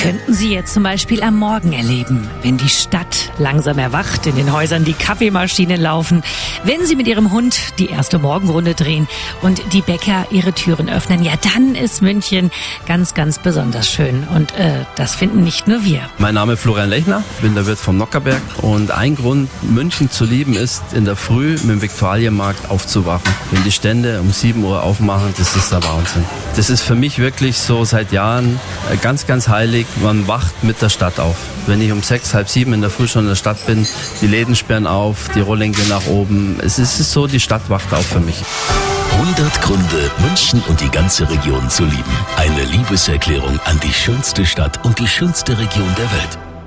Könnten Sie jetzt zum Beispiel am Morgen erleben, wenn die Stadt langsam erwacht, in den Häusern die Kaffeemaschinen laufen, wenn Sie mit Ihrem Hund die erste Morgenrunde drehen und die Bäcker ihre Türen öffnen. Ja, dann ist München ganz, ganz besonders schön. Und äh, das finden nicht nur wir. Mein Name ist Florian Lechner, bin der Wirt vom Nockerberg. Und ein Grund, München zu lieben, ist, in der Früh mit dem Viktualienmarkt aufzuwachen. Wenn die Stände um 7 Uhr aufmachen, das ist der Wahnsinn. Das ist für mich wirklich so seit Jahren äh, ganz, ganz heilig man wacht mit der Stadt auf. Wenn ich um sechs, halb sieben in der Früh schon in der Stadt bin, die Läden sperren auf, die Rollläden gehen nach oben. Es ist so, die Stadt wacht auf für mich. 100 Gründe, München und die ganze Region zu lieben. Eine Liebeserklärung an die schönste Stadt und die schönste Region der Welt.